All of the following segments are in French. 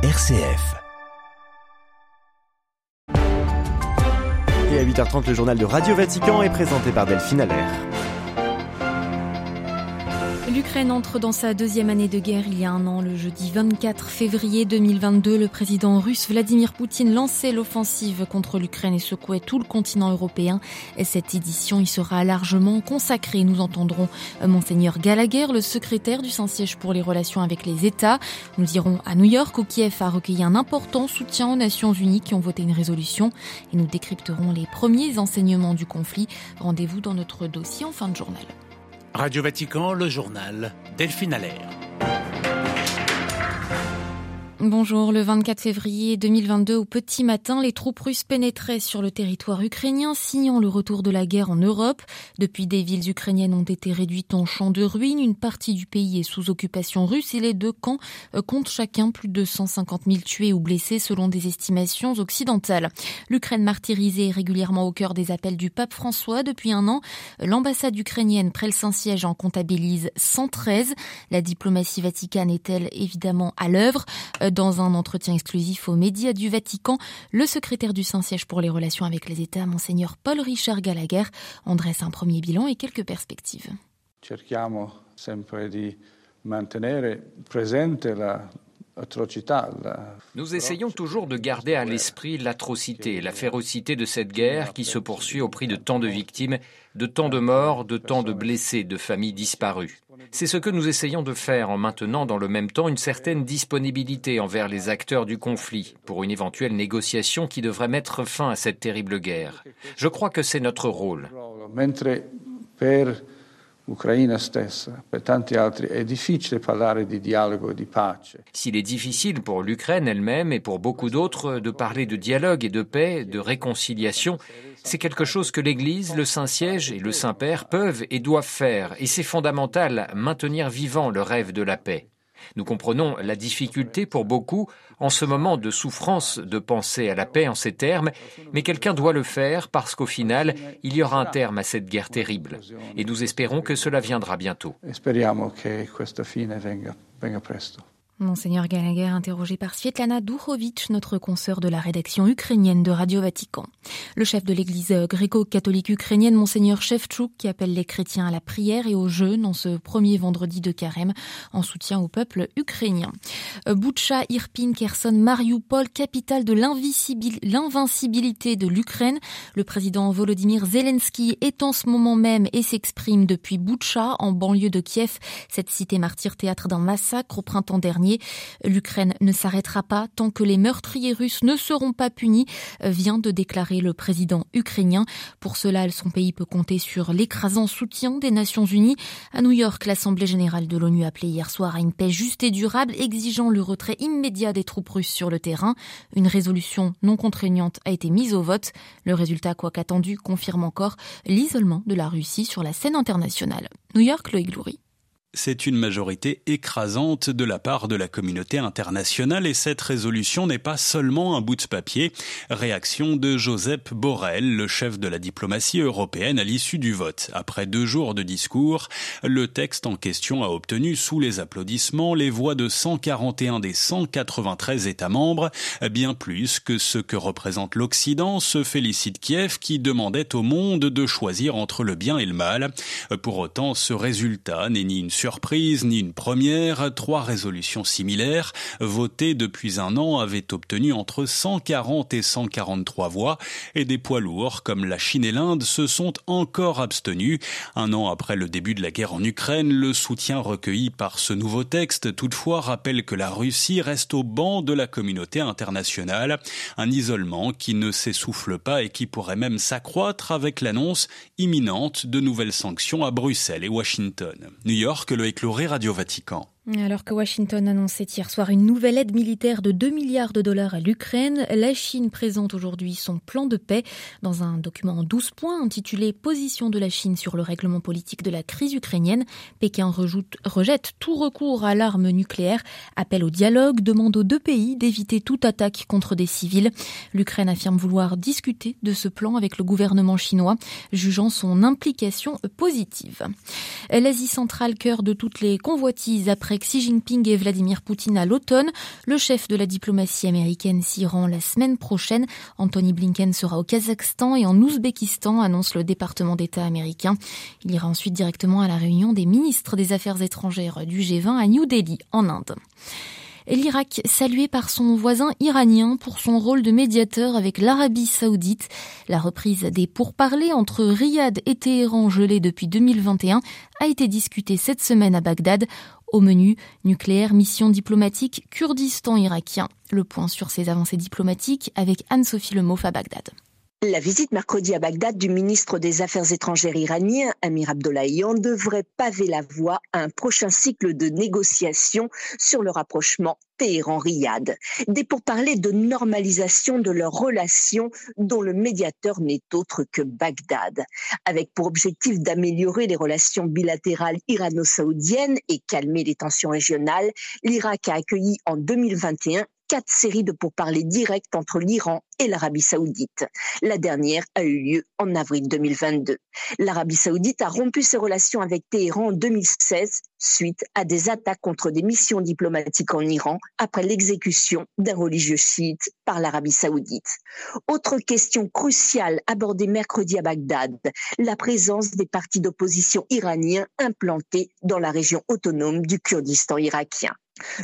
RCF. Et à 8h30, le journal de Radio Vatican est présenté par Delphine Allaire. L'Ukraine entre dans sa deuxième année de guerre il y a un an. Le jeudi 24 février 2022, le président russe Vladimir Poutine lançait l'offensive contre l'Ukraine et secouait tout le continent européen. Et cette édition y sera largement consacrée. Nous entendrons euh, Monseigneur Gallagher, le secrétaire du Saint-Siège pour les relations avec les États. Nous irons à New York où Kiev a recueilli un important soutien aux Nations Unies qui ont voté une résolution. Et nous décrypterons les premiers enseignements du conflit. Rendez-vous dans notre dossier en fin de journal. Radio Vatican, le journal Delphine Allaire. Bonjour, le 24 février 2022 au petit matin, les troupes russes pénétraient sur le territoire ukrainien, signant le retour de la guerre en Europe. Depuis, des villes ukrainiennes ont été réduites en champs de ruines. Une partie du pays est sous occupation russe et les deux camps euh, comptent chacun plus de 150 000 tués ou blessés selon des estimations occidentales. L'Ukraine martyrisée est régulièrement au cœur des appels du pape François depuis un an. L'ambassade ukrainienne près le Saint-Siège en comptabilise 113. La diplomatie vaticane est-elle évidemment à l'œuvre? Dans un entretien exclusif aux médias du Vatican, le secrétaire du Saint-Siège pour les relations avec les États, Monseigneur Paul-Richard Gallagher, en dresse un premier bilan et quelques perspectives. Cerchiamo sempre di mantenere presente la nous essayons toujours de garder à l'esprit l'atrocité, la férocité de cette guerre qui se poursuit au prix de tant de victimes, de tant de morts, de tant de blessés, de familles disparues. C'est ce que nous essayons de faire en maintenant dans le même temps une certaine disponibilité envers les acteurs du conflit pour une éventuelle négociation qui devrait mettre fin à cette terrible guerre. Je crois que c'est notre rôle. S'il est difficile pour l'Ukraine elle-même et pour beaucoup d'autres de parler de dialogue et de paix, de réconciliation, c'est quelque chose que l'Église, le Saint-Siège et le Saint-Père peuvent et doivent faire, et c'est fondamental, maintenir vivant le rêve de la paix. Nous comprenons la difficulté pour beaucoup en ce moment de souffrance de penser à la paix en ces termes, mais quelqu'un doit le faire parce qu'au final, il y aura un terme à cette guerre terrible. Et nous espérons que cela viendra bientôt. Monseigneur Gallagher, interrogé par Svetlana Duchovic, notre consoeur de la rédaction ukrainienne de Radio Vatican. Le chef de l'église gréco-catholique ukrainienne, Monseigneur Shevchuk, qui appelle les chrétiens à la prière et au jeûne en ce premier vendredi de carême en soutien au peuple ukrainien. Boucha, Irpin, Kherson, Mariupol, capitale de l'invincibilité de l'Ukraine. Le président Volodymyr Zelensky est en ce moment même et s'exprime depuis Boucha, en banlieue de Kiev, cette cité martyre théâtre d'un massacre au printemps dernier L'Ukraine ne s'arrêtera pas tant que les meurtriers russes ne seront pas punis, vient de déclarer le président ukrainien. Pour cela, son pays peut compter sur l'écrasant soutien des Nations Unies. À New York, l'Assemblée générale de l'ONU appelait hier soir à une paix juste et durable, exigeant le retrait immédiat des troupes russes sur le terrain. Une résolution non contraignante a été mise au vote. Le résultat, quoi qu'attendu, confirme encore l'isolement de la Russie sur la scène internationale. New York, Loïc Loury. C'est une majorité écrasante de la part de la communauté internationale et cette résolution n'est pas seulement un bout de papier. Réaction de Joseph Borrell, le chef de la diplomatie européenne à l'issue du vote. Après deux jours de discours, le texte en question a obtenu sous les applaudissements les voix de 141 des 193 États membres, bien plus que ce que représente l'Occident, se félicite Kiev qui demandait au monde de choisir entre le bien et le mal. Pour autant, ce résultat n'est ni une surprise ni une première, trois résolutions similaires votées depuis un an avaient obtenu entre 140 et 143 voix et des poids lourds comme la Chine et l'Inde se sont encore abstenus. Un an après le début de la guerre en Ukraine, le soutien recueilli par ce nouveau texte toutefois rappelle que la Russie reste au banc de la communauté internationale, un isolement qui ne s'essouffle pas et qui pourrait même s'accroître avec l'annonce imminente de nouvelles sanctions à Bruxelles et Washington. New York que le écloré Radio Vatican. Alors que Washington annonçait hier soir une nouvelle aide militaire de 2 milliards de dollars à l'Ukraine, la Chine présente aujourd'hui son plan de paix dans un document en 12 points intitulé Position de la Chine sur le règlement politique de la crise ukrainienne. Pékin rejette tout recours à l'arme nucléaire, appelle au dialogue, demande aux deux pays d'éviter toute attaque contre des civils. L'Ukraine affirme vouloir discuter de ce plan avec le gouvernement chinois, jugeant son implication positive. L'Asie centrale, cœur de toutes les convoitises après avec Xi Jinping et Vladimir Poutine à l'automne. Le chef de la diplomatie américaine s'y rend la semaine prochaine. Anthony Blinken sera au Kazakhstan et en Ouzbékistan, annonce le département d'État américain. Il ira ensuite directement à la réunion des ministres des Affaires étrangères du G20 à New Delhi, en Inde l'Irak salué par son voisin iranien pour son rôle de médiateur avec l'Arabie saoudite. La reprise des pourparlers entre Riyad et Téhéran gelés depuis 2021 a été discutée cette semaine à Bagdad. Au menu, nucléaire, mission diplomatique, Kurdistan irakien. Le point sur ces avancées diplomatiques avec Anne-Sophie Lemoff à Bagdad. La visite mercredi à Bagdad du ministre des Affaires étrangères iranien, Amir Abdollahian, devrait paver la voie à un prochain cycle de négociations sur le rapprochement Téhéran-Riyad. Des pourparlers de normalisation de leurs relations dont le médiateur n'est autre que Bagdad. Avec pour objectif d'améliorer les relations bilatérales irano-saoudiennes et calmer les tensions régionales, l'Irak a accueilli en 2021 quatre séries de pourparlers directs entre l'Iran et l'Arabie saoudite. La dernière a eu lieu en avril 2022. L'Arabie saoudite a rompu ses relations avec Téhéran en 2016 suite à des attaques contre des missions diplomatiques en Iran après l'exécution d'un religieux chiite par l'Arabie saoudite. Autre question cruciale abordée mercredi à Bagdad, la présence des partis d'opposition iraniens implantés dans la région autonome du Kurdistan irakien.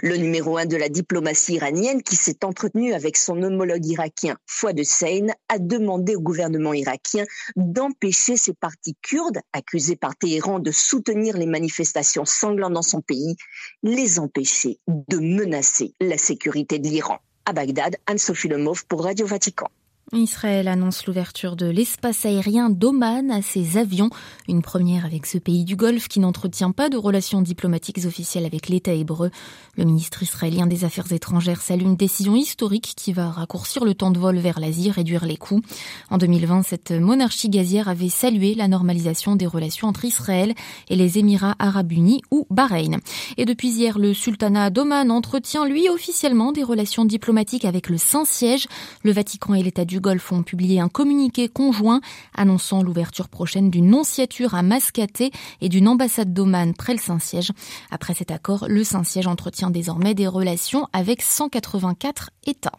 Le numéro un de la diplomatie iranienne, qui s'est entretenu avec son homologue irakien Fouad Hussein, a demandé au gouvernement irakien d'empêcher ces partis kurdes, accusés par Téhéran de soutenir les manifestations sanglantes dans son pays, les empêcher de menacer la sécurité de l'Iran. À Bagdad, Anne-Sophie Lemov pour Radio Vatican. Israël annonce l'ouverture de l'espace aérien d'Oman à ses avions, une première avec ce pays du Golfe qui n'entretient pas de relations diplomatiques officielles avec l'État hébreu. Le ministre israélien des Affaires étrangères salue une décision historique qui va raccourcir le temps de vol vers l'Asie, réduire les coûts. En 2020, cette monarchie gazière avait salué la normalisation des relations entre Israël et les Émirats arabes unis ou Bahreïn. Et depuis hier, le sultanat d'Oman entretient lui officiellement des relations diplomatiques avec le Saint-Siège. Le Vatican et l'État du Golfe ont publié un communiqué conjoint annonçant l'ouverture prochaine d'une nonciature à Mascaté et d'une ambassade d'Oman près le Saint-Siège. Après cet accord, le Saint-Siège entretient désormais des relations avec 184 États.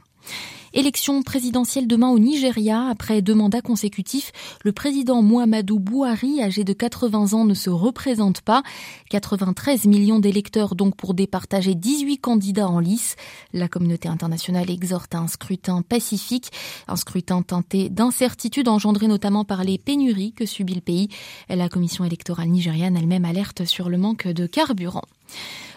Élection présidentielle demain au Nigeria. Après deux mandats consécutifs, le président Muhammadu Buhari, âgé de 80 ans, ne se représente pas. 93 millions d'électeurs donc pour départager 18 candidats en lice. La communauté internationale exhorte à un scrutin pacifique, un scrutin teinté d'incertitude engendré notamment par les pénuries que subit le pays. La commission électorale nigériane elle-même alerte sur le manque de carburant.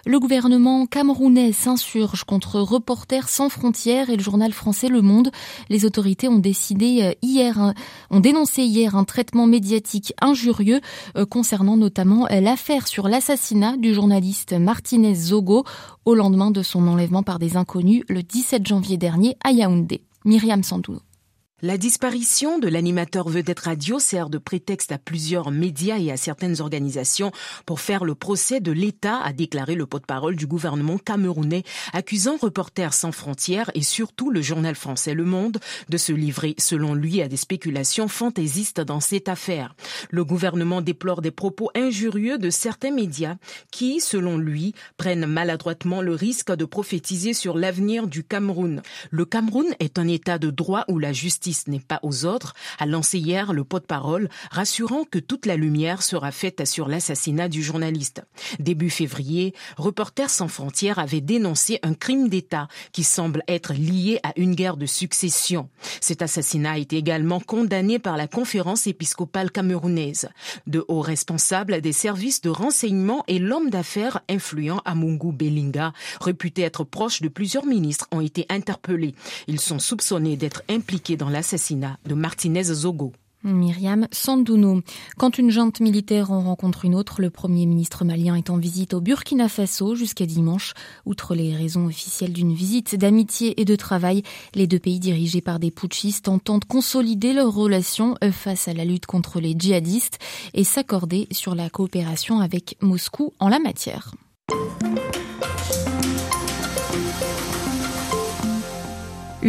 Le gouvernement camerounais s'insurge contre Reporters sans frontières et le journal français Le Monde. Les autorités ont décidé euh, hier, ont dénoncé hier un traitement médiatique injurieux euh, concernant notamment euh, l'affaire sur l'assassinat du journaliste Martinez Zogo au lendemain de son enlèvement par des inconnus le 17 janvier dernier à Yaoundé. Myriam Sandou. La disparition de l'animateur vedette radio sert de prétexte à plusieurs médias et à certaines organisations pour faire le procès de l'État, a déclaré le porte-parole du gouvernement camerounais, accusant Reporters sans frontières et surtout le journal français Le Monde de se livrer, selon lui, à des spéculations fantaisistes dans cette affaire. Le gouvernement déplore des propos injurieux de certains médias qui, selon lui, prennent maladroitement le risque de prophétiser sur l'avenir du Cameroun. Le Cameroun est un État de droit où la justice n'est pas aux autres, a lancé hier le pot-de-parole, rassurant que toute la lumière sera faite sur l'assassinat du journaliste. Début février, Reporters sans frontières avait dénoncé un crime d'État qui semble être lié à une guerre de succession. Cet assassinat a été également condamné par la conférence épiscopale camerounaise. De hauts responsables des services de renseignement et l'homme d'affaires influent à Mungu Belinga, réputé être proche de plusieurs ministres, ont été interpellés. Ils sont soupçonnés d'être impliqués dans la l'assassinat de Martinez Zogo. Myriam Sandouno. Quand une junte militaire en rencontre une autre, le Premier ministre malien est en visite au Burkina Faso jusqu'à dimanche. Outre les raisons officielles d'une visite d'amitié et de travail, les deux pays dirigés par des putschistes entendent consolider leurs relations face à la lutte contre les djihadistes et s'accorder sur la coopération avec Moscou en la matière.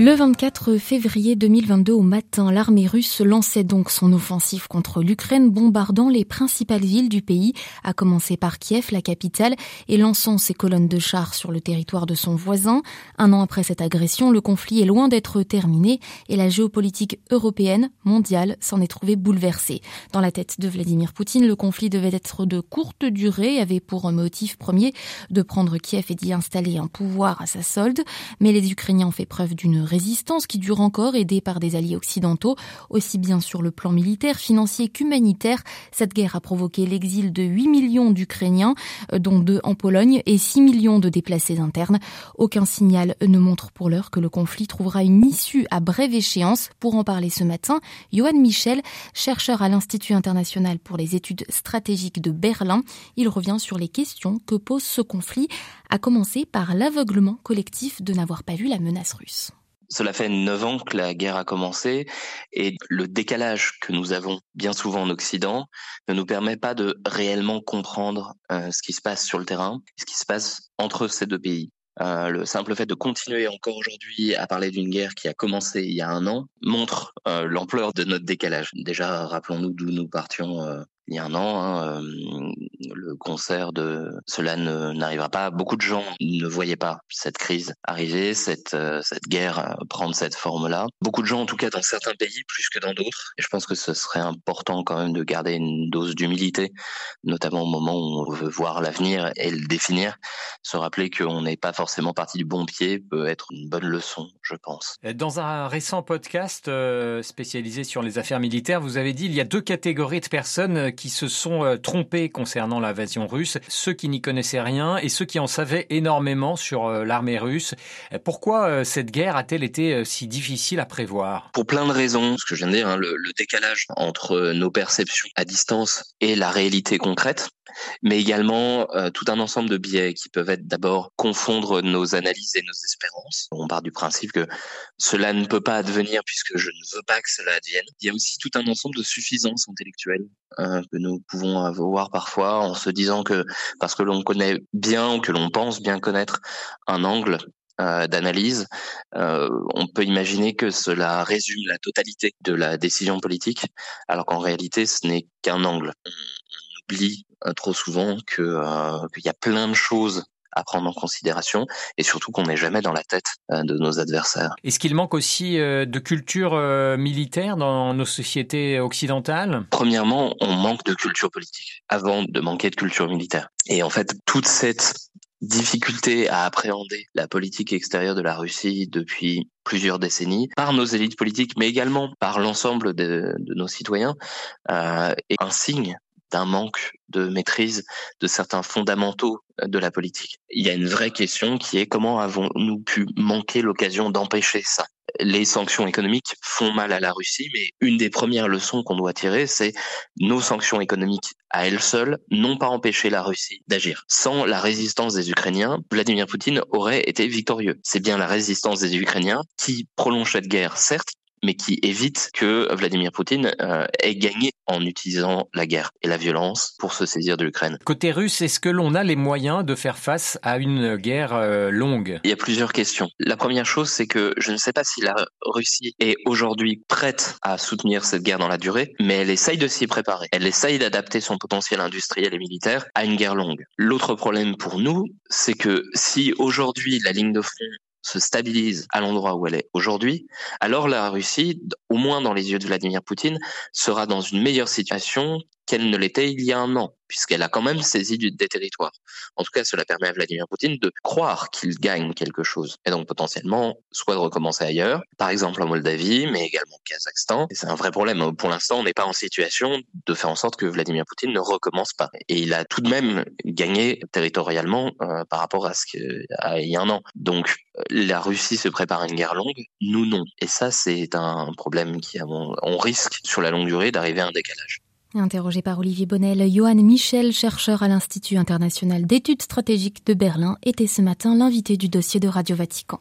Le 24 février 2022 au matin, l'armée russe lançait donc son offensive contre l'Ukraine, bombardant les principales villes du pays, à commencer par Kiev, la capitale, et lançant ses colonnes de chars sur le territoire de son voisin. Un an après cette agression, le conflit est loin d'être terminé et la géopolitique européenne, mondiale, s'en est trouvée bouleversée. Dans la tête de Vladimir Poutine, le conflit devait être de courte durée, avait pour motif premier de prendre Kiev et d'y installer un pouvoir à sa solde, mais les Ukrainiens ont fait preuve d'une résistance qui dure encore, aidée par des alliés occidentaux, aussi bien sur le plan militaire, financier qu'humanitaire. Cette guerre a provoqué l'exil de 8 millions d'Ukrainiens, euh, dont 2 en Pologne, et 6 millions de déplacés internes. Aucun signal ne montre pour l'heure que le conflit trouvera une issue à brève échéance. Pour en parler ce matin, Johan Michel, chercheur à l'Institut international pour les études stratégiques de Berlin, il revient sur les questions que pose ce conflit, à commencer par l'aveuglement collectif de n'avoir pas vu la menace russe. Cela fait neuf ans que la guerre a commencé et le décalage que nous avons bien souvent en Occident ne nous permet pas de réellement comprendre euh, ce qui se passe sur le terrain, ce qui se passe entre ces deux pays. Euh, le simple fait de continuer encore aujourd'hui à parler d'une guerre qui a commencé il y a un an montre euh, l'ampleur de notre décalage. Déjà, rappelons-nous d'où nous partions il y a un an, hein, le concert de cela n'arrivera pas. Beaucoup de gens ne voyaient pas cette crise arriver, cette, cette guerre prendre cette forme-là. Beaucoup de gens, en tout cas dans certains pays, plus que dans d'autres. Et je pense que ce serait important quand même de garder une dose d'humilité, notamment au moment où on veut voir l'avenir et le définir. Se rappeler qu'on n'est pas forcément parti du bon pied peut être une bonne leçon, je pense. Dans un récent podcast spécialisé sur les affaires militaires, vous avez dit il y a deux catégories de personnes qui se sont euh, trompés concernant l'invasion russe, ceux qui n'y connaissaient rien et ceux qui en savaient énormément sur euh, l'armée russe. Pourquoi euh, cette guerre a-t-elle été si difficile à prévoir? Pour plein de raisons, ce que je viens de dire, hein, le décalage entre nos perceptions à distance et la réalité concrète mais également euh, tout un ensemble de biais qui peuvent être d'abord confondre nos analyses et nos espérances. On part du principe que cela ne peut pas advenir puisque je ne veux pas que cela advienne. Il y a aussi tout un ensemble de suffisances intellectuelles euh, que nous pouvons avoir parfois en se disant que parce que l'on connaît bien ou que l'on pense bien connaître un angle euh, d'analyse, on peut imaginer que cela résume la totalité de la décision politique, alors qu'en réalité, ce n'est qu'un angle. Oublie euh, trop souvent que euh, qu'il y a plein de choses à prendre en considération et surtout qu'on n'est jamais dans la tête euh, de nos adversaires. Est-ce qu'il manque aussi de culture militaire dans nos sociétés occidentales? Premièrement, on manque de culture politique avant de manquer de culture militaire. Et en fait, toute cette difficulté à appréhender la politique extérieure de la Russie depuis plusieurs décennies par nos élites politiques, mais également par l'ensemble de, de, nos citoyens, euh, est un signe d'un manque de maîtrise de certains fondamentaux de la politique. Il y a une vraie question qui est comment avons-nous pu manquer l'occasion d'empêcher ça? Les sanctions économiques font mal à la Russie, mais une des premières leçons qu'on doit tirer, c'est nos sanctions économiques à elles seules n'ont pas empêché la Russie d'agir. Sans la résistance des Ukrainiens, Vladimir Poutine aurait été victorieux. C'est bien la résistance des Ukrainiens qui prolonge cette guerre, certes, mais qui évite que Vladimir Poutine euh, ait gagné en utilisant la guerre et la violence pour se saisir de l'Ukraine. Côté russe, est-ce que l'on a les moyens de faire face à une guerre euh, longue? Il y a plusieurs questions. La première chose, c'est que je ne sais pas si la Russie est aujourd'hui prête à soutenir cette guerre dans la durée, mais elle essaye de s'y préparer. Elle essaye d'adapter son potentiel industriel et militaire à une guerre longue. L'autre problème pour nous, c'est que si aujourd'hui la ligne de front se stabilise à l'endroit où elle est aujourd'hui, alors la Russie, au moins dans les yeux de Vladimir Poutine, sera dans une meilleure situation qu'elle ne l'était il y a un an puisqu'elle a quand même saisi des territoires. En tout cas, cela permet à Vladimir Poutine de croire qu'il gagne quelque chose, et donc potentiellement soit de recommencer ailleurs, par exemple en Moldavie, mais également au Kazakhstan. C'est un vrai problème. Pour l'instant, on n'est pas en situation de faire en sorte que Vladimir Poutine ne recommence pas. Et il a tout de même gagné territorialement euh, par rapport à ce qu'il y a un an. Donc, la Russie se prépare à une guerre longue, nous non. Et ça, c'est un problème qui, on risque sur la longue durée d'arriver à un décalage. Interrogé par Olivier Bonnel, Johan Michel, chercheur à l'Institut international d'études stratégiques de Berlin, était ce matin l'invité du dossier de Radio Vatican.